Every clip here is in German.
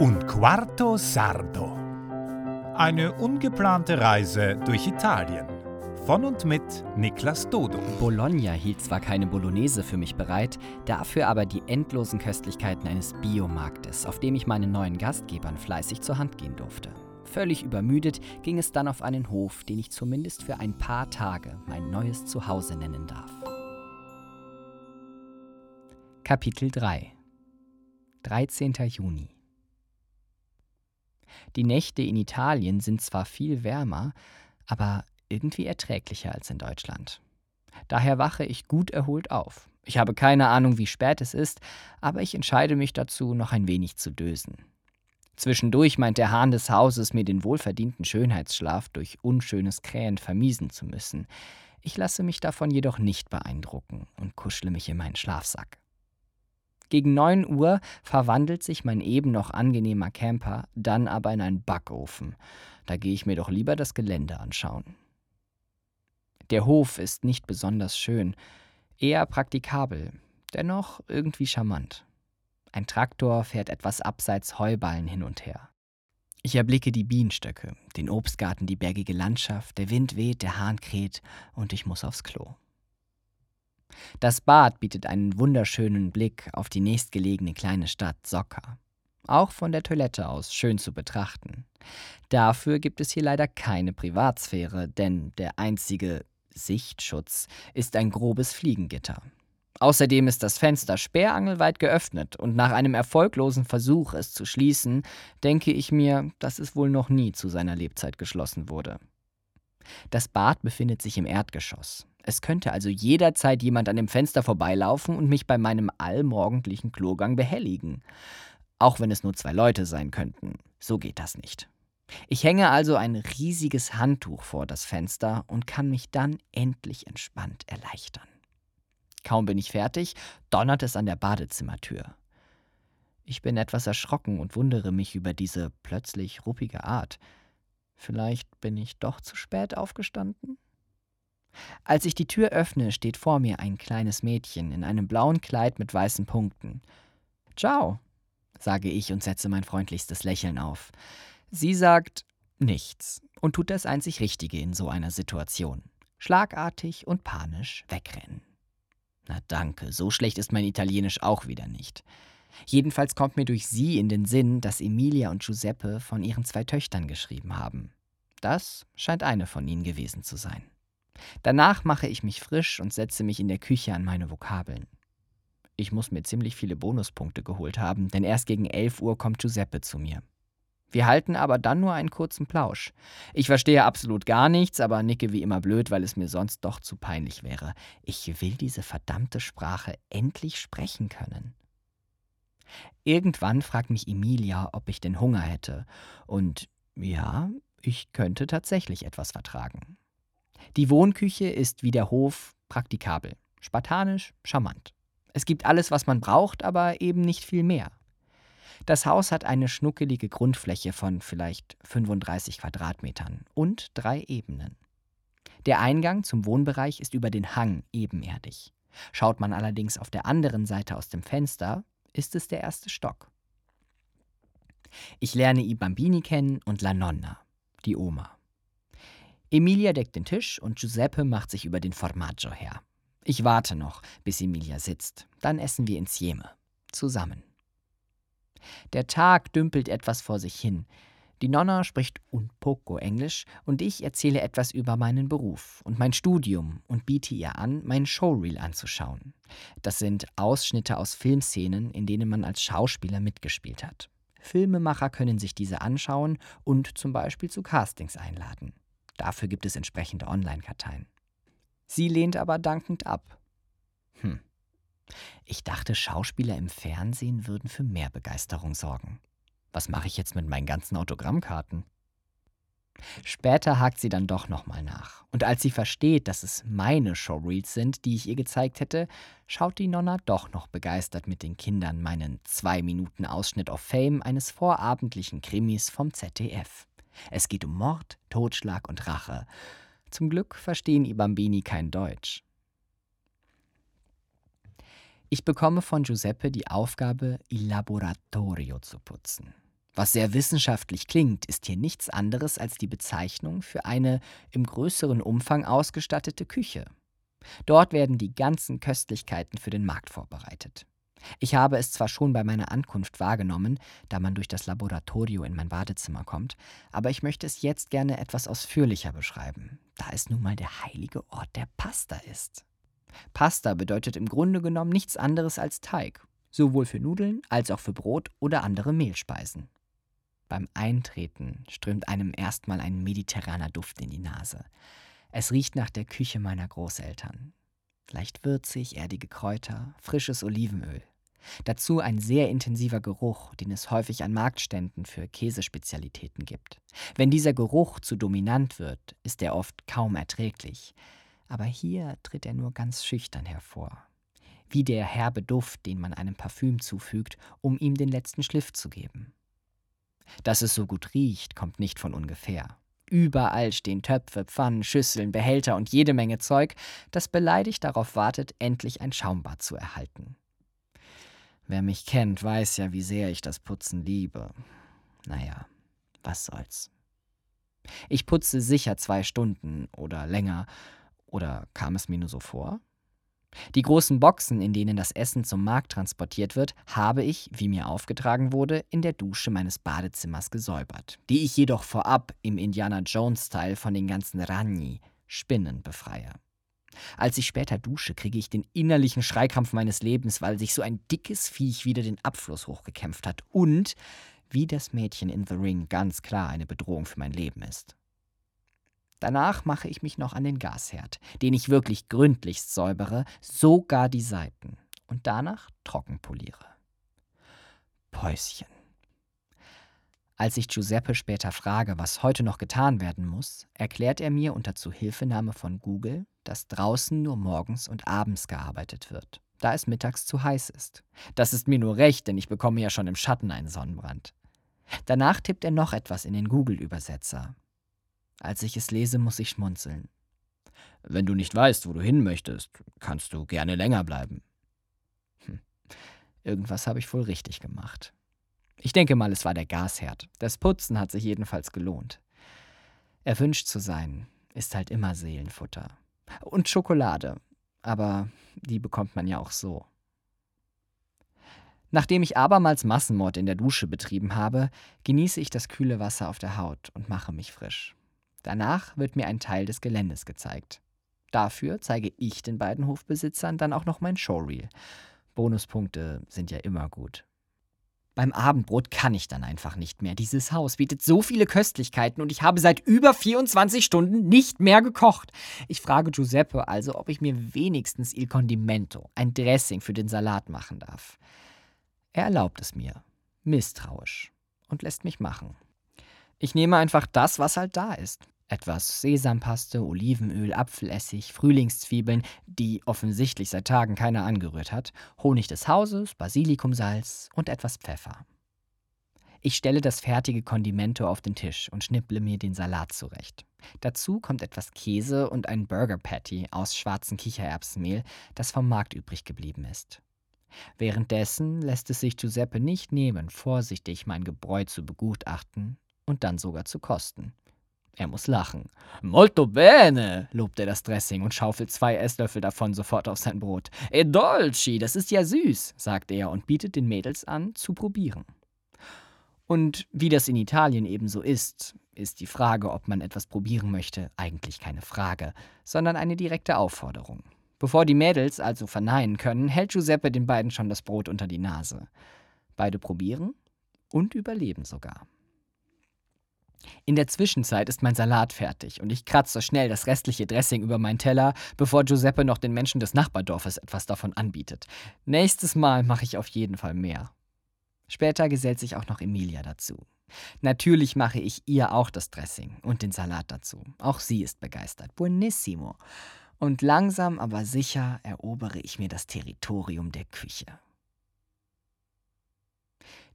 Un quarto sardo. Eine ungeplante Reise durch Italien. Von und mit Niklas Dodo. Bologna hielt zwar keine Bolognese für mich bereit, dafür aber die endlosen Köstlichkeiten eines Biomarktes, auf dem ich meinen neuen Gastgebern fleißig zur Hand gehen durfte. Völlig übermüdet ging es dann auf einen Hof, den ich zumindest für ein paar Tage mein neues Zuhause nennen darf. Kapitel 3 13. Juni Die Nächte in Italien sind zwar viel wärmer, aber irgendwie erträglicher als in Deutschland. Daher wache ich gut erholt auf. Ich habe keine Ahnung, wie spät es ist, aber ich entscheide mich dazu, noch ein wenig zu dösen. Zwischendurch meint der Hahn des Hauses, mir den wohlverdienten Schönheitsschlaf durch unschönes Krähen vermiesen zu müssen. Ich lasse mich davon jedoch nicht beeindrucken und kuschle mich in meinen Schlafsack. Gegen 9 Uhr verwandelt sich mein eben noch angenehmer Camper dann aber in einen Backofen. Da gehe ich mir doch lieber das Gelände anschauen. Der Hof ist nicht besonders schön, eher praktikabel, dennoch irgendwie charmant. Ein Traktor fährt etwas abseits Heuballen hin und her. Ich erblicke die Bienenstöcke, den Obstgarten, die bergige Landschaft, der Wind weht, der Hahn kräht und ich muss aufs Klo. Das Bad bietet einen wunderschönen Blick auf die nächstgelegene kleine Stadt Sokka. Auch von der Toilette aus schön zu betrachten. Dafür gibt es hier leider keine Privatsphäre, denn der einzige Sichtschutz ist ein grobes Fliegengitter. Außerdem ist das Fenster sperrangelweit geöffnet und nach einem erfolglosen Versuch, es zu schließen, denke ich mir, dass es wohl noch nie zu seiner Lebzeit geschlossen wurde. Das Bad befindet sich im Erdgeschoss. Es könnte also jederzeit jemand an dem Fenster vorbeilaufen und mich bei meinem allmorgendlichen Klogang behelligen. Auch wenn es nur zwei Leute sein könnten. So geht das nicht. Ich hänge also ein riesiges Handtuch vor das Fenster und kann mich dann endlich entspannt erleichtern. Kaum bin ich fertig, donnert es an der Badezimmertür. Ich bin etwas erschrocken und wundere mich über diese plötzlich ruppige Art. Vielleicht bin ich doch zu spät aufgestanden? Als ich die Tür öffne, steht vor mir ein kleines Mädchen in einem blauen Kleid mit weißen Punkten. Ciao, sage ich und setze mein freundlichstes Lächeln auf. Sie sagt nichts und tut das einzig Richtige in so einer Situation. Schlagartig und panisch wegrennen. Na danke, so schlecht ist mein Italienisch auch wieder nicht. Jedenfalls kommt mir durch sie in den Sinn, dass Emilia und Giuseppe von ihren zwei Töchtern geschrieben haben. Das scheint eine von ihnen gewesen zu sein. Danach mache ich mich frisch und setze mich in der Küche an meine Vokabeln. Ich muss mir ziemlich viele Bonuspunkte geholt haben, denn erst gegen 11 Uhr kommt Giuseppe zu mir. Wir halten aber dann nur einen kurzen Plausch. Ich verstehe absolut gar nichts, aber nicke wie immer blöd, weil es mir sonst doch zu peinlich wäre. Ich will diese verdammte Sprache endlich sprechen können. Irgendwann fragt mich Emilia, ob ich denn Hunger hätte. Und ja, ich könnte tatsächlich etwas vertragen. Die Wohnküche ist wie der Hof praktikabel, spartanisch, charmant. Es gibt alles, was man braucht, aber eben nicht viel mehr. Das Haus hat eine schnuckelige Grundfläche von vielleicht 35 Quadratmetern und drei Ebenen. Der Eingang zum Wohnbereich ist über den Hang ebenerdig. Schaut man allerdings auf der anderen Seite aus dem Fenster, ist es der erste Stock. Ich lerne I Bambini kennen und La Nonna, die Oma. Emilia deckt den Tisch und Giuseppe macht sich über den Formaggio her. Ich warte noch, bis Emilia sitzt. Dann essen wir Insieme. Zusammen. Der Tag dümpelt etwas vor sich hin. Die Nonna spricht un poco Englisch und ich erzähle etwas über meinen Beruf und mein Studium und biete ihr an, mein Showreel anzuschauen. Das sind Ausschnitte aus Filmszenen, in denen man als Schauspieler mitgespielt hat. Filmemacher können sich diese anschauen und zum Beispiel zu Castings einladen. Dafür gibt es entsprechende Online-Karteien. Sie lehnt aber dankend ab. Hm. Ich dachte, Schauspieler im Fernsehen würden für mehr Begeisterung sorgen. Was mache ich jetzt mit meinen ganzen Autogrammkarten? Später hakt sie dann doch nochmal nach. Und als sie versteht, dass es meine Showreels sind, die ich ihr gezeigt hätte, schaut die Nonna doch noch begeistert mit den Kindern meinen zwei Minuten Ausschnitt auf Fame eines vorabendlichen Krimis vom ZDF. Es geht um Mord, Totschlag und Rache. Zum Glück verstehen die Bambini kein Deutsch. Ich bekomme von Giuseppe die Aufgabe, Il Laboratorio zu putzen. Was sehr wissenschaftlich klingt, ist hier nichts anderes als die Bezeichnung für eine im größeren Umfang ausgestattete Küche. Dort werden die ganzen Köstlichkeiten für den Markt vorbereitet. Ich habe es zwar schon bei meiner Ankunft wahrgenommen, da man durch das Laboratorio in mein Badezimmer kommt, aber ich möchte es jetzt gerne etwas ausführlicher beschreiben, da es nun mal der heilige Ort der Pasta ist. Pasta bedeutet im Grunde genommen nichts anderes als Teig, sowohl für Nudeln als auch für Brot oder andere Mehlspeisen. Beim Eintreten strömt einem erstmal ein mediterraner Duft in die Nase. Es riecht nach der Küche meiner Großeltern. Leicht würzig, erdige Kräuter, frisches Olivenöl. Dazu ein sehr intensiver Geruch, den es häufig an Marktständen für Käsespezialitäten gibt. Wenn dieser Geruch zu dominant wird, ist er oft kaum erträglich aber hier tritt er nur ganz schüchtern hervor, wie der herbe Duft, den man einem Parfüm zufügt, um ihm den letzten Schliff zu geben. Dass es so gut riecht, kommt nicht von ungefähr. Überall stehen Töpfe, Pfannen, Schüsseln, Behälter und jede Menge Zeug, das beleidigt darauf wartet, endlich ein Schaumbad zu erhalten. Wer mich kennt, weiß ja, wie sehr ich das Putzen liebe. Naja, was soll's. Ich putze sicher zwei Stunden oder länger oder kam es mir nur so vor? Die großen Boxen, in denen das Essen zum Markt transportiert wird, habe ich, wie mir aufgetragen wurde, in der Dusche meines Badezimmers gesäubert, die ich jedoch vorab im Indiana Jones-Style von den ganzen Ragni, Spinnen, befreie. Als ich später dusche, kriege ich den innerlichen Schreikrampf meines Lebens, weil sich so ein dickes Viech wieder den Abfluss hochgekämpft hat und, wie das Mädchen in The Ring, ganz klar eine Bedrohung für mein Leben ist. Danach mache ich mich noch an den Gasherd, den ich wirklich gründlichst säubere, sogar die Seiten, und danach trocken poliere. Päuschen. Als ich Giuseppe später frage, was heute noch getan werden muss, erklärt er mir unter Zuhilfenahme von Google, dass draußen nur morgens und abends gearbeitet wird, da es mittags zu heiß ist. Das ist mir nur recht, denn ich bekomme ja schon im Schatten einen Sonnenbrand. Danach tippt er noch etwas in den Google-Übersetzer, als ich es lese, muss ich schmunzeln. Wenn du nicht weißt, wo du hin möchtest, kannst du gerne länger bleiben. Hm. Irgendwas habe ich wohl richtig gemacht. Ich denke mal, es war der Gasherd. Das Putzen hat sich jedenfalls gelohnt. Erwünscht zu sein, ist halt immer Seelenfutter. Und Schokolade. Aber die bekommt man ja auch so. Nachdem ich abermals Massenmord in der Dusche betrieben habe, genieße ich das kühle Wasser auf der Haut und mache mich frisch. Danach wird mir ein Teil des Geländes gezeigt. Dafür zeige ich den beiden Hofbesitzern dann auch noch mein Showreel. Bonuspunkte sind ja immer gut. Beim Abendbrot kann ich dann einfach nicht mehr. Dieses Haus bietet so viele Köstlichkeiten und ich habe seit über 24 Stunden nicht mehr gekocht. Ich frage Giuseppe also, ob ich mir wenigstens Il Condimento, ein Dressing für den Salat machen darf. Er erlaubt es mir, misstrauisch, und lässt mich machen. Ich nehme einfach das, was halt da ist. Etwas Sesampaste, Olivenöl, Apfelessig, Frühlingszwiebeln, die offensichtlich seit Tagen keiner angerührt hat, Honig des Hauses, Basilikumsalz und etwas Pfeffer. Ich stelle das fertige Kondimento auf den Tisch und schnipple mir den Salat zurecht. Dazu kommt etwas Käse und ein Burger Patty aus schwarzem Kichererbsenmehl, das vom Markt übrig geblieben ist. Währenddessen lässt es sich Giuseppe nicht nehmen, vorsichtig mein Gebräu zu begutachten und dann sogar zu kosten. Er muss lachen. Molto bene, lobt er das Dressing und schaufelt zwei Esslöffel davon sofort auf sein Brot. E dolci, das ist ja süß, sagt er und bietet den Mädels an, zu probieren. Und wie das in Italien ebenso ist, ist die Frage, ob man etwas probieren möchte, eigentlich keine Frage, sondern eine direkte Aufforderung. Bevor die Mädels also verneinen können, hält Giuseppe den beiden schon das Brot unter die Nase. Beide probieren und überleben sogar. In der Zwischenzeit ist mein Salat fertig und ich kratze schnell das restliche Dressing über meinen Teller, bevor Giuseppe noch den Menschen des Nachbardorfes etwas davon anbietet. Nächstes Mal mache ich auf jeden Fall mehr. Später gesellt sich auch noch Emilia dazu. Natürlich mache ich ihr auch das Dressing und den Salat dazu. Auch sie ist begeistert. Buonissimo. Und langsam aber sicher erobere ich mir das Territorium der Küche.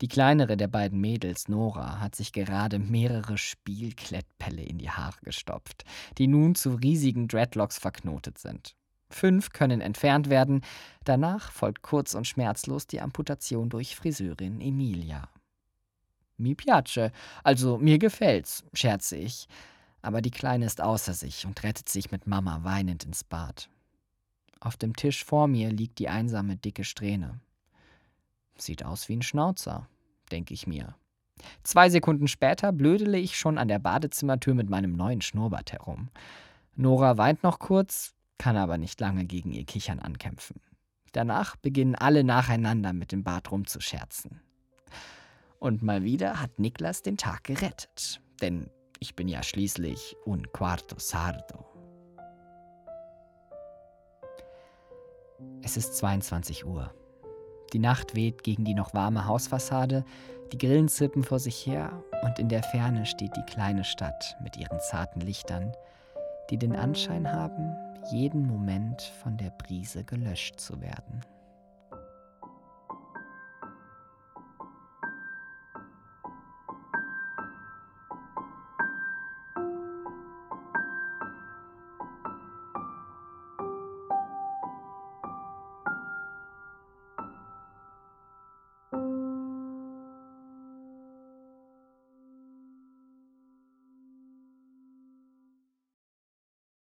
Die kleinere der beiden Mädels, Nora, hat sich gerade mehrere Spielklettpelle in die Haare gestopft, die nun zu riesigen Dreadlocks verknotet sind. Fünf können entfernt werden. Danach folgt kurz und schmerzlos die Amputation durch Friseurin Emilia. Mi piace, also mir gefällt's, scherze ich. Aber die Kleine ist außer sich und rettet sich mit Mama weinend ins Bad. Auf dem Tisch vor mir liegt die einsame, dicke Strähne. Sieht aus wie ein Schnauzer, denke ich mir. Zwei Sekunden später blödele ich schon an der Badezimmertür mit meinem neuen Schnurrbart herum. Nora weint noch kurz, kann aber nicht lange gegen ihr Kichern ankämpfen. Danach beginnen alle nacheinander mit dem Bart rumzuscherzen. Und mal wieder hat Niklas den Tag gerettet, denn ich bin ja schließlich un quarto sardo. Es ist 22 Uhr. Die Nacht weht gegen die noch warme Hausfassade, die Grillen zippen vor sich her und in der Ferne steht die kleine Stadt mit ihren zarten Lichtern, die den Anschein haben, jeden Moment von der Brise gelöscht zu werden.